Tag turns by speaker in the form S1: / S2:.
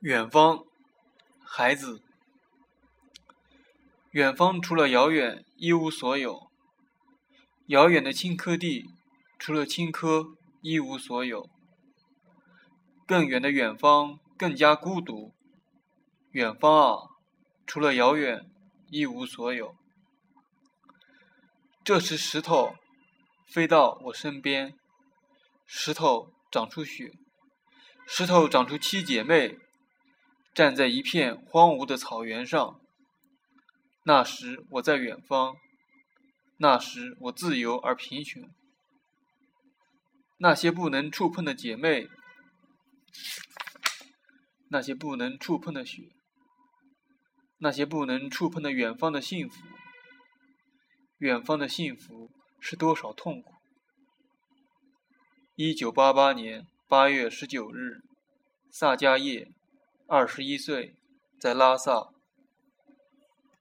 S1: 远方，孩子。远方除了遥远，一无所有。遥远的青稞地，除了青稞，一无所有。更远的远方，更加孤独。远方啊，除了遥远，一无所有。这时，石头飞到我身边，石头长出雪，石头长出七姐妹。站在一片荒芜的草原上，那时我在远方，那时我自由而贫穷。那些不能触碰的姐妹，那些不能触碰的雪，那些不能触碰的远方的幸福，远方的幸福是多少痛苦？一九八八年八月十九日，萨迦叶。二十一岁，在拉萨。